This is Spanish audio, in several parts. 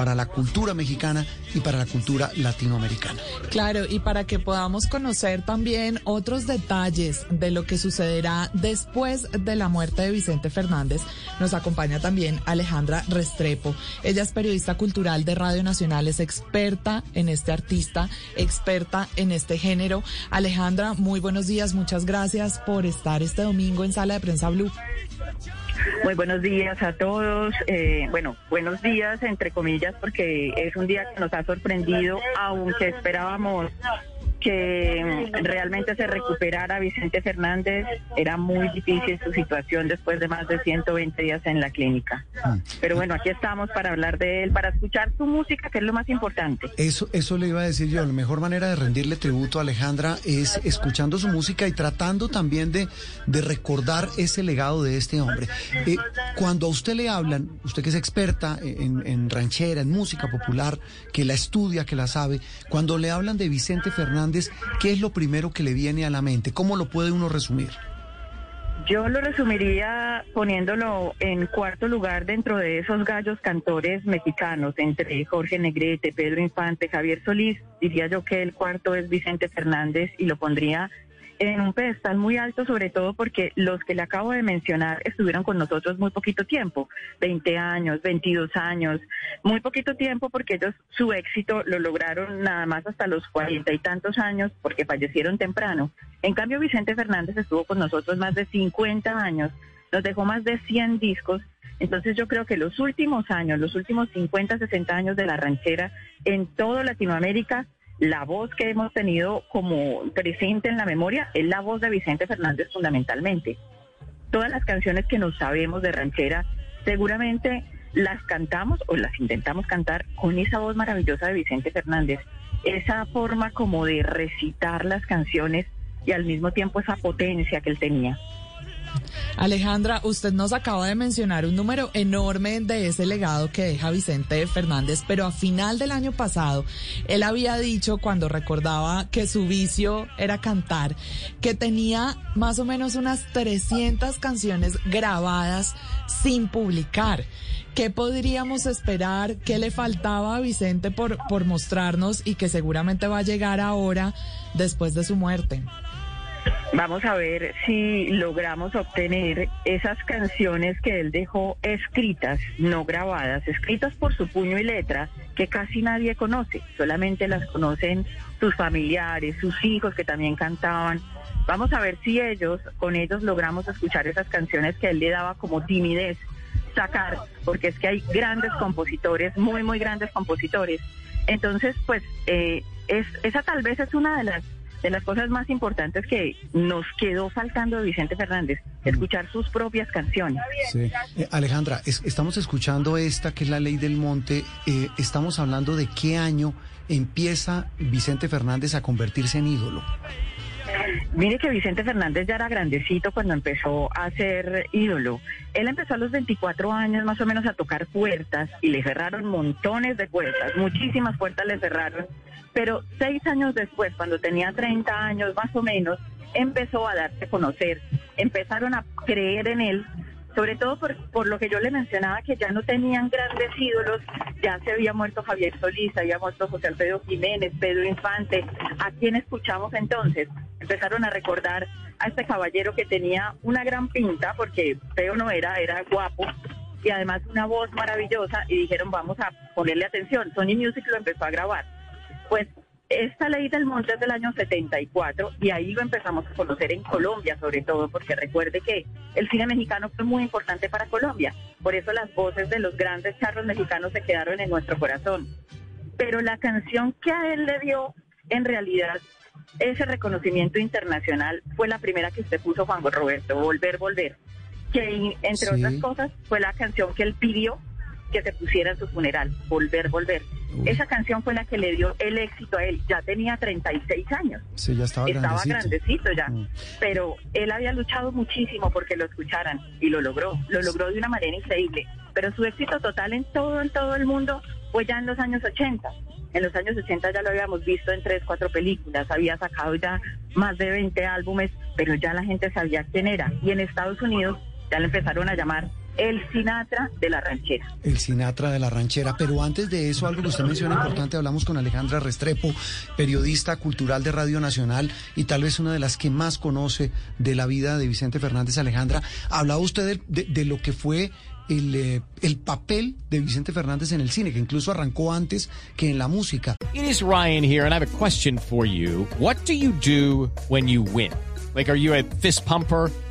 Para la cultura mexicana y para la cultura latinoamericana. Claro, y para que podamos conocer también otros detalles de lo que sucederá después de la muerte de Vicente Fernández, nos acompaña también Alejandra Restrepo. Ella es periodista cultural de Radio Nacional, es experta en este artista, experta en este género. Alejandra, muy buenos días, muchas gracias por estar este domingo en Sala de Prensa Blue. Muy buenos días a todos. Eh, bueno, buenos días entre comillas porque es un día que nos ha sorprendido, aunque esperábamos que realmente se recuperara Vicente Fernández. Era muy difícil su situación después de más de 120 días en la clínica. Mm. Pero bueno, aquí estamos para hablar de él, para escuchar su música, que es lo más importante. Eso, eso le iba a decir yo. La mejor manera de rendirle tributo a Alejandra es escuchando su música y tratando también de, de recordar ese legado de este hombre. Eh, cuando a usted le hablan, usted que es experta en, en ranchera, en música popular, que la estudia, que la sabe, cuando le hablan de Vicente Fernández, ¿qué es lo primero que le viene a la mente? ¿Cómo lo puede uno resumir? Yo lo resumiría poniéndolo en cuarto lugar dentro de esos gallos cantores mexicanos, entre Jorge Negrete, Pedro Infante, Javier Solís. Diría yo que el cuarto es Vicente Fernández y lo pondría en un pedestal muy alto, sobre todo porque los que le acabo de mencionar estuvieron con nosotros muy poquito tiempo, 20 años, 22 años, muy poquito tiempo porque ellos su éxito lo lograron nada más hasta los cuarenta y tantos años porque fallecieron temprano. En cambio, Vicente Fernández estuvo con nosotros más de 50 años, nos dejó más de 100 discos. Entonces yo creo que los últimos años, los últimos 50, 60 años de la ranchera en toda Latinoamérica la voz que hemos tenido como presente en la memoria es la voz de Vicente Fernández fundamentalmente. Todas las canciones que nos sabemos de ranchera, seguramente las cantamos o las intentamos cantar con esa voz maravillosa de Vicente Fernández, esa forma como de recitar las canciones y al mismo tiempo esa potencia que él tenía. Alejandra, usted nos acaba de mencionar un número enorme de ese legado que deja Vicente Fernández, pero a final del año pasado, él había dicho cuando recordaba que su vicio era cantar, que tenía más o menos unas 300 canciones grabadas sin publicar. ¿Qué podríamos esperar? ¿Qué le faltaba a Vicente por, por mostrarnos y que seguramente va a llegar ahora después de su muerte? Vamos a ver si logramos obtener esas canciones que él dejó escritas, no grabadas, escritas por su puño y letra, que casi nadie conoce, solamente las conocen sus familiares, sus hijos que también cantaban. Vamos a ver si ellos, con ellos logramos escuchar esas canciones que él le daba como timidez sacar, porque es que hay grandes compositores, muy, muy grandes compositores. Entonces, pues, eh, es, esa tal vez es una de las de las cosas más importantes que nos quedó faltando de Vicente Fernández, escuchar sus propias canciones. Sí. Eh, Alejandra, estamos escuchando esta que es la ley del monte, eh, estamos hablando de qué año empieza Vicente Fernández a convertirse en ídolo. Mire que Vicente Fernández ya era grandecito cuando empezó a ser ídolo. Él empezó a los 24 años más o menos a tocar puertas y le cerraron montones de puertas, muchísimas puertas le cerraron pero seis años después, cuando tenía 30 años más o menos, empezó a darse a conocer, empezaron a creer en él, sobre todo por, por lo que yo le mencionaba, que ya no tenían grandes ídolos, ya se había muerto Javier Solís, había muerto José Alfredo Jiménez, Pedro Infante, ¿a quién escuchamos entonces? Empezaron a recordar a este caballero que tenía una gran pinta, porque feo no era, era guapo, y además una voz maravillosa, y dijeron, vamos a ponerle atención. Sony Music lo empezó a grabar pues esta ley del monte es del año 74 y ahí lo empezamos a conocer en Colombia sobre todo porque recuerde que el cine mexicano fue muy importante para Colombia, por eso las voces de los grandes charros mexicanos se quedaron en nuestro corazón. Pero la canción que a él le dio en realidad ese reconocimiento internacional fue la primera que usted puso Juan Roberto, Volver, Volver, que entre otras cosas fue la canción que él pidió que se pusiera en su funeral, Volver, Volver. Esa canción fue la que le dio el éxito a él. Ya tenía 36 años. Sí, ya estaba, Estaba grandecito. grandecito ya. Mm. Pero él había luchado muchísimo porque lo escucharan y lo logró. Lo logró de una manera increíble. Pero su éxito total en todo, en todo el mundo fue ya en los años 80. En los años 80 ya lo habíamos visto en tres, cuatro películas, había sacado ya más de 20 álbumes, pero ya la gente sabía quién era. Y en Estados Unidos ya le empezaron a llamar el Sinatra de la ranchera. El Sinatra de la ranchera. Pero antes de eso, algo que usted menciona importante, hablamos con Alejandra Restrepo, periodista cultural de Radio Nacional y tal vez una de las que más conoce de la vida de Vicente Fernández. Alejandra, hablaba usted de, de- de lo que fue el, eh, el papel de Vicente Fernández en el cine, que incluso arrancó antes que en la música. It is Ryan here, and I have a question for you. What do you do when you win? Like, are you a fist pumper?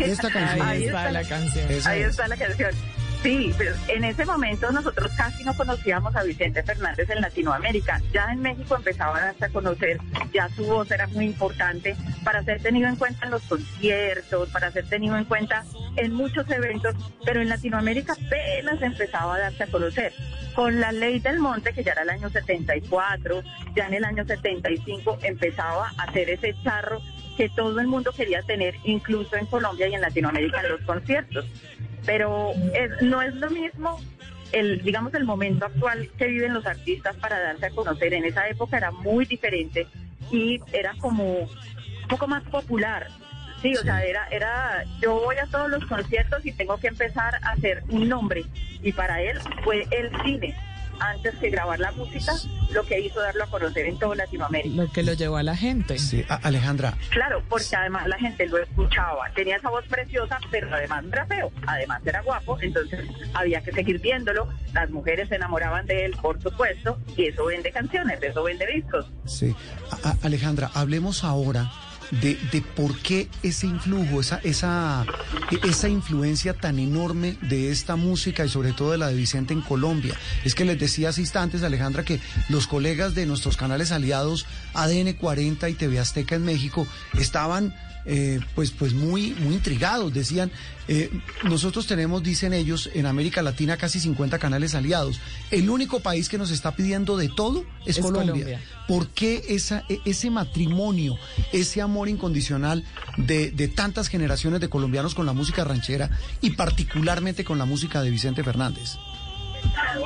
Esta canción. Ahí Ahí está está. la canción. Esa Ahí es. está la canción. Sí, pero en ese momento nosotros casi no conocíamos a Vicente Fernández en Latinoamérica. Ya en México empezaba a darse a conocer, ya su voz era muy importante para ser tenido en cuenta en los conciertos, para ser tenido en cuenta en muchos eventos, pero en Latinoamérica apenas empezaba a darse a conocer. Con la ley del monte, que ya era el año 74, ya en el año 75 empezaba a hacer ese charro que todo el mundo quería tener, incluso en Colombia y en Latinoamérica en los conciertos. Pero es- no es lo mismo el digamos el momento actual que viven los artistas para darse a conocer. En esa época era muy diferente y era como un poco más popular. Sí o sea era era yo voy a todos los conciertos y tengo que empezar a hacer un nombre. Y para él fue el cine antes que grabar la música lo que hizo darlo a conocer en toda Latinoamérica Lo que lo llevó a la gente. Sí, a- Alejandra, Claro, porque además la gente lo escuchaba. Tenía esa voz preciosa, pero además era feo. Además era guapo, entonces había que seguir viéndolo. Las mujeres se enamoraban de él, por supuesto, y eso vende canciones, eso vende discos. Sí. A- Alejandra, hablemos ahora de, de por qué ese influjo, esa, esa, esa influencia tan enorme de esta música y sobre todo de la de Vicente en Colombia. Es que les decía hace instantes, Alejandra, que los colegas de nuestros canales aliados ADN 40 y TV Azteca en México estaban eh, pues, pues muy, muy intrigados. Decían, eh, nosotros tenemos, dicen ellos, en América Latina casi 50 canales aliados. El único país que nos está pidiendo de todo es, Es Colombia. Colombia. ¿Por qué esa, e- ese matrimonio, ese amor incondicional de, de tantas generaciones de colombianos con la música ranchera y particularmente con la música de Vicente Fernández?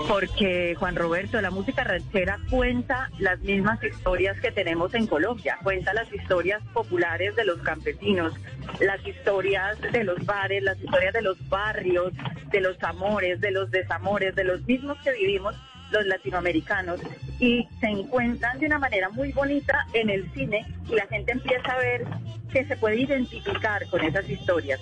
Porque Juan Roberto, la música ranchera cuenta las mismas historias que tenemos en Colombia, cuenta las historias populares de los campesinos, las historias de los bares, las historias de los barrios, de los amores, de los desamores, de los mismos que vivimos los latinoamericanos y se encuentran de una manera muy bonita en el cine y la gente empieza a ver que se puede identificar con esas historias.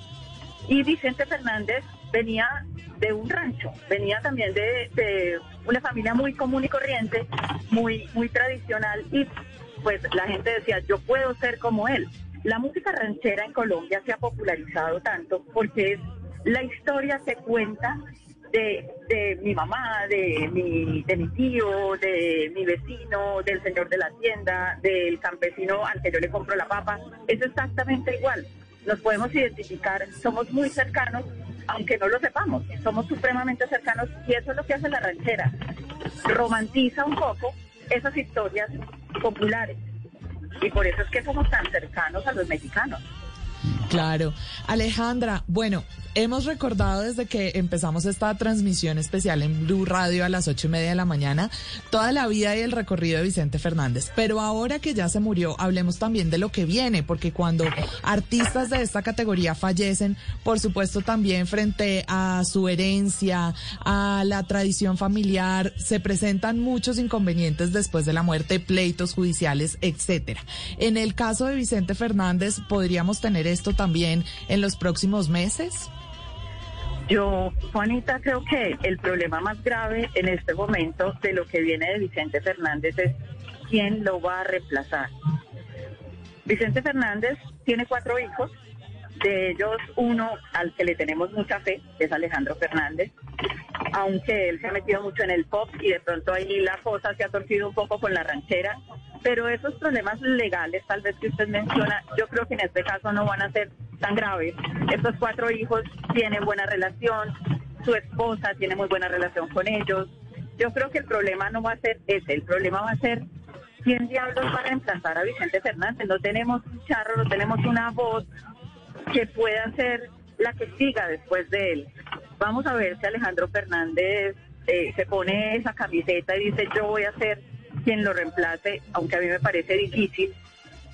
Y Vicente Fernández venía de un rancho, venía también de, de una familia muy común y corriente, muy, muy tradicional, y pues la gente decía, yo puedo ser como él. La música ranchera en Colombia se ha popularizado tanto porque es la historia se cuenta de, de mi mamá, de mi, de mi tío, de mi vecino, del señor de la tienda, del campesino al que yo le compro la papa. Es exactamente igual. Nos podemos identificar, somos muy cercanos, aunque no lo sepamos, somos supremamente cercanos y eso es lo que hace la ranchera. Romantiza un poco esas historias populares y por eso es que somos tan cercanos a los mexicanos. Claro. Alejandra, bueno, hemos recordado desde que empezamos esta transmisión especial en Blue Radio a las ocho y media de la mañana toda la vida y el recorrido de Vicente Fernández. Pero ahora que ya se murió, hablemos también de lo que viene, porque cuando artistas de esta categoría fallecen, por supuesto también frente a su herencia, a la tradición familiar, se presentan muchos inconvenientes después de la muerte, pleitos judiciales, etcétera. En el caso de Vicente Fernández, ¿podríamos tener esto también en los próximos meses? Yo, Juanita, creo que el problema más grave en este momento de lo que viene de Vicente Fernández es quién lo va a reemplazar. Vicente Fernández tiene cuatro hijos, de ellos uno al que le tenemos mucha fe, que es Alejandro Fernández, aunque él se ha metido mucho en el pop y de pronto ahí la cosa se ha torcido un poco con la ranchera, pero esos problemas legales tal vez que usted menciona, yo creo que en este caso no van a ser tan graves. Estos cuatro hijos tienen buena relación, su esposa tiene muy buena relación con ellos. Yo creo que el problema no va a ser ese, el problema va a ser quién diablos va a reemplazar a Vicente Fernández. No tenemos un charro, no tenemos una voz que pueda ser la que siga después de él. Vamos a ver si Alejandro Fernández eh, se pone esa camiseta y dice yo voy a ser quien lo reemplace, aunque a mí me parece difícil.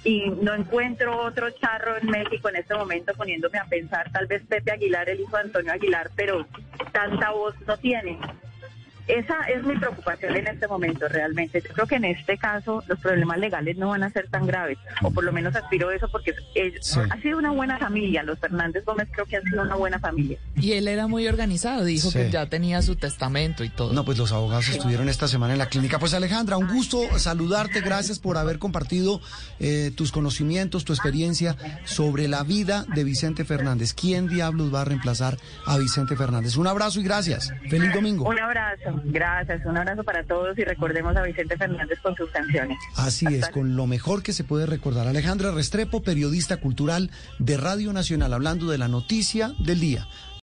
Y no encuentro otro charro en México en este momento poniéndome a pensar, tal vez Pepe Aguilar, el hijo de Antonio Aguilar, pero tanta voz no tiene. Esa es mi preocupación en este momento realmente. Yo creo que en este caso los problemas legales no van a ser tan graves, o por lo menos aspiro a eso porque Sí. ha sido una buena familia. Los Fernández Gómez creo que han sido una buena familia. Y él era muy organizado, dijo Sí. que ya tenía su testamento y todo. No, pues los abogados estuvieron esta semana en la clínica. Pues Alejandra, un gusto saludarte. Gracias por haber compartido eh, tus conocimientos, tu experiencia sobre la vida de Vicente Fernández. ¿Quién diablos va a reemplazar a Vicente Fernández? Un abrazo y gracias. Feliz domingo. Un abrazo, gracias, un abrazo para todos y recordemos a Vicente Fernández con sus canciones. Así es, con lo mejor que se puede recordar. Alejandra Restrepo, periodista cultural de Radio Nacional, hablando de la noticia del día.